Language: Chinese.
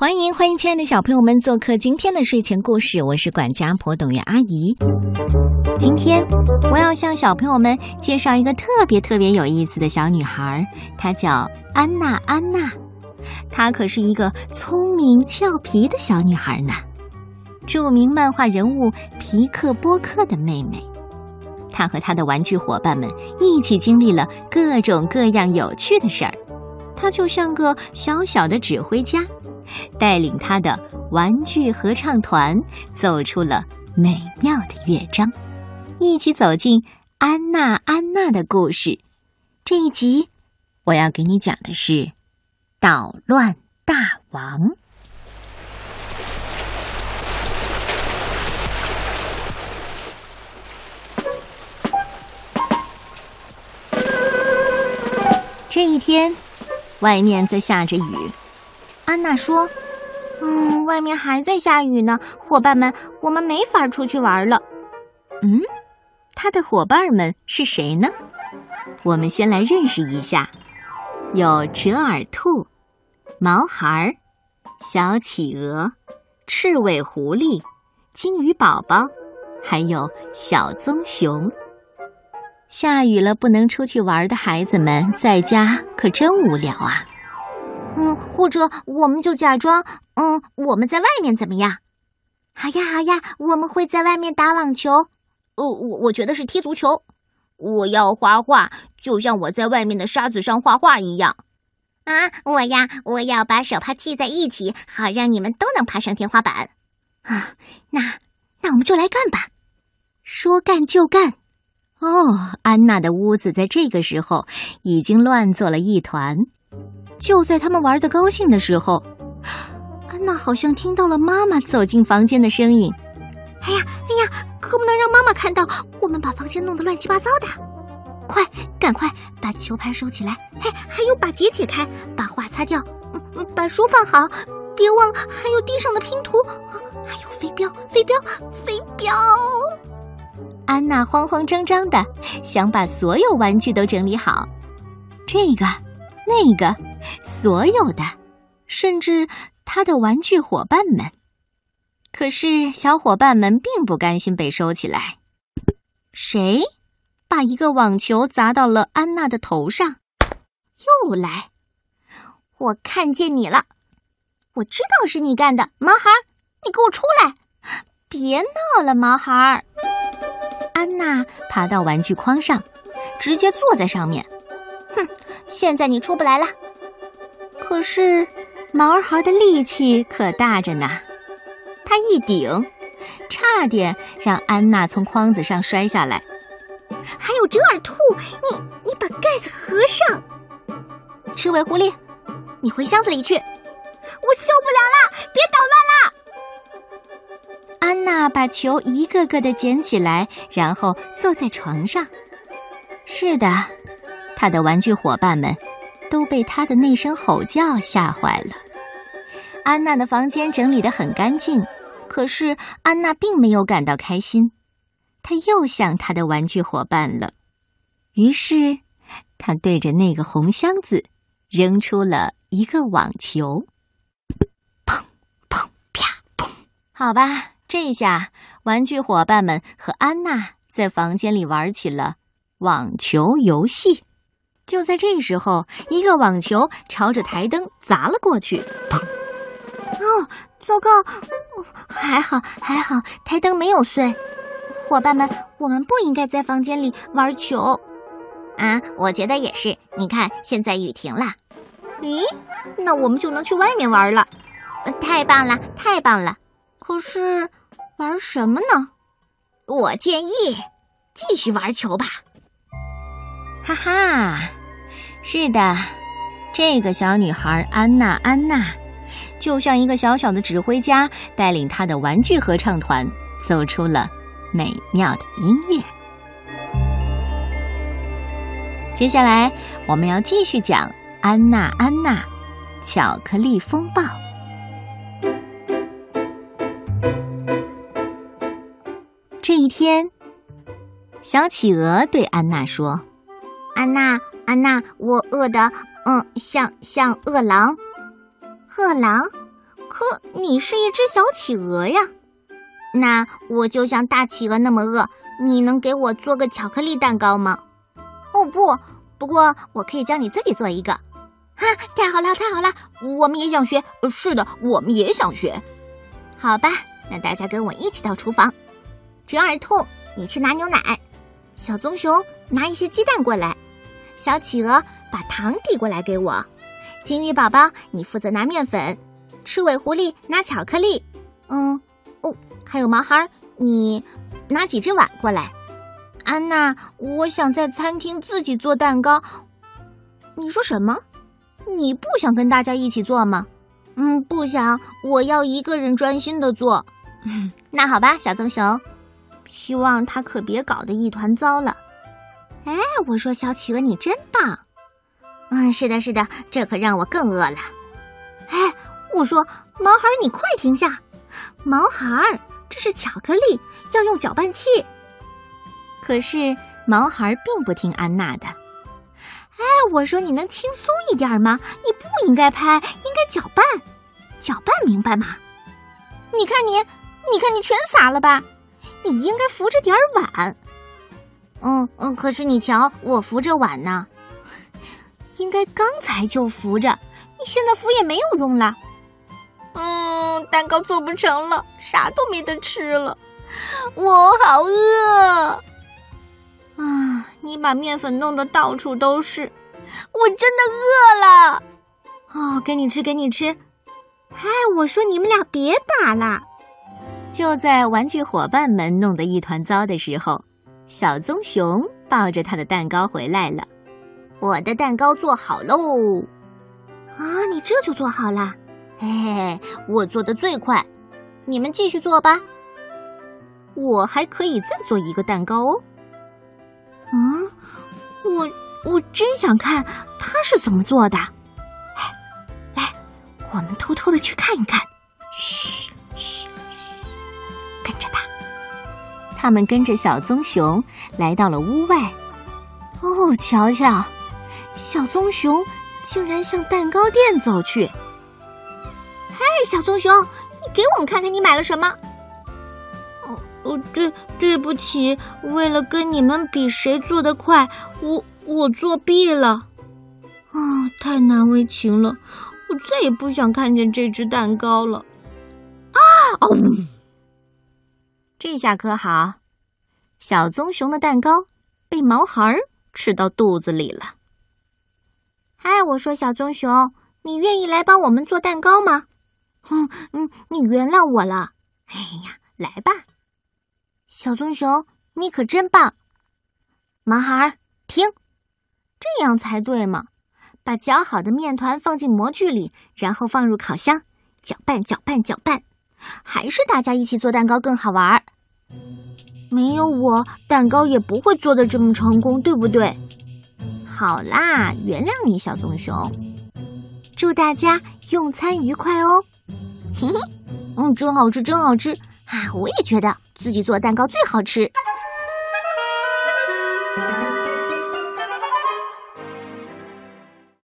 欢迎欢迎，亲爱的小朋友们做客今天的睡前故事，我是管家婆董月阿姨。今天我要向小朋友们介绍一个特别特别有意思的小女孩，她叫安娜安娜，她可是一个聪明俏皮的小女孩呢。著名漫画人物皮克波克的妹妹，她和她的玩具伙伴们一起经历了各种各样有趣的事儿，她就像个小小的指挥家。带领他的玩具合唱团走出了美妙的乐章，一起走进安娜安娜的故事。这一集我要给你讲的是捣乱大王。这一天，外面在下着雨。安娜说：“嗯，外面还在下雨呢，伙伴们，我们没法出去玩了。”嗯，他的伙伴们是谁呢？我们先来认识一下：有折耳兔、毛孩、小企鹅、赤尾狐狸、金鱼宝宝，还有小棕熊。下雨了不能出去玩的孩子们，在家可真无聊啊！嗯，或者我们就假装，嗯，我们在外面怎么样？好呀，好呀，我们会在外面打网球。哦，我我觉得是踢足球。我要画画，就像我在外面的沙子上画画一样。啊，我呀，我要把手帕系在一起，好让你们都能爬上天花板。啊，那那我们就来干吧，说干就干。哦，安娜的屋子在这个时候已经乱作了一团。就在他们玩的高兴的时候，安娜好像听到了妈妈走进房间的声音。哎呀，哎呀，可不能让妈妈看到我们把房间弄得乱七八糟的！快，赶快把球拍收起来！嘿，还有把结解开，把画擦掉，嗯，把书放好，别忘了还有地上的拼图，还有飞镖，飞镖，飞镖！安娜慌慌张张的想把所有玩具都整理好，这个。那个，所有的，甚至他的玩具伙伴们，可是小伙伴们并不甘心被收起来。谁把一个网球砸到了安娜的头上？又来！我看见你了，我知道是你干的，毛孩儿，你给我出来！别闹了，毛孩儿。安娜爬到玩具筐上，直接坐在上面。哼，现在你出不来了。可是毛孩的力气可大着呢，他一顶，差点让安娜从筐子上摔下来。还有折耳兔，你你把盖子合上。赤尾狐狸，你回箱子里去。我受不了了，别捣乱了。安娜把球一个个的捡起来，然后坐在床上。是的。他的玩具伙伴们都被他的那声吼叫吓坏了。安娜的房间整理得很干净，可是安娜并没有感到开心。她又想她的玩具伙伴了，于是她对着那个红箱子扔出了一个网球。砰砰啪砰！好吧，这下玩具伙伴们和安娜在房间里玩起了网球游戏。就在这时候，一个网球朝着台灯砸了过去，砰！哦，糟糕！还好还好，台灯没有碎。伙伴们，我们不应该在房间里玩球。啊，我觉得也是。你看，现在雨停了。咦，那我们就能去外面玩了。太棒了，太棒了！可是，玩什么呢？我建议继续玩球吧。哈哈。是的，这个小女孩安娜，安娜就像一个小小的指挥家，带领她的玩具合唱团走出了美妙的音乐。接下来，我们要继续讲《安娜，安娜，巧克力风暴》。这一天，小企鹅对安娜说：“安娜。”安娜，我饿的，嗯，像像饿狼，饿狼，可你是一只小企鹅呀，那我就像大企鹅那么饿。你能给我做个巧克力蛋糕吗？哦不，不过我可以教你自己做一个。哈，太好了，太好了！我们也想学。是的，我们也想学。好吧，那大家跟我一起到厨房。折耳兔，你去拿牛奶；小棕熊拿一些鸡蛋过来；小企鹅把糖递过来给我；金鱼宝宝，你负责拿面粉；赤尾狐狸拿巧克力。嗯，哦，还有毛孩，你。拿几只碗过来，安娜。我想在餐厅自己做蛋糕。你说什么？你不想跟大家一起做吗？嗯，不想。我要一个人专心的做。那好吧，小棕熊。希望他可别搞得一团糟了。哎，我说小企鹅，你真棒。嗯，是的，是的，这可让我更饿了。哎，我说毛孩，你快停下！毛孩。这是巧克力，要用搅拌器。可是毛孩并不听安娜的。哎，我说你能轻松一点吗？你不应该拍，应该搅拌，搅拌，明白吗？你看你，你看你全洒了吧？你应该扶着点碗。嗯嗯，可是你瞧，我扶着碗呢。应该刚才就扶着，你现在扶也没有用了。嗯，蛋糕做不成了，啥都没得吃了，我好饿啊！你把面粉弄得到处都是，我真的饿了。哦，给你吃，给你吃。哎，我说你们俩别打了。就在玩具伙伴们弄得一团糟的时候，小棕熊抱着他的蛋糕回来了。我的蛋糕做好喽！啊，你这就做好了？嘿嘿，我做的最快，你们继续做吧。我还可以再做一个蛋糕哦。嗯，我我真想看他是怎么做的。来，我们偷偷的去看一看。嘘嘘。他们跟着小棕熊来到了屋外。哦，瞧瞧，小棕熊竟然向蛋糕店走去。小棕熊，你给我们看看你买了什么？哦哦，对，对不起，为了跟你们比谁做的快，我我作弊了。啊，太难为情了，我再也不想看见这只蛋糕了。啊哦，这下可好，小棕熊的蛋糕被毛孩儿吃到肚子里了。哎，我说小棕熊，你愿意来帮我们做蛋糕吗？哼嗯，你原谅我了。哎呀，来吧，小棕熊，你可真棒。毛孩儿，听，这样才对嘛！把搅好的面团放进模具里，然后放入烤箱，搅拌搅拌搅拌。还是大家一起做蛋糕更好玩儿。没有我，蛋糕也不会做的这么成功，对不对？好啦，原谅你，小棕熊。祝大家用餐愉快哦。嘿嘿，嗯，真好吃，真好吃啊！我也觉得自己做蛋糕最好吃。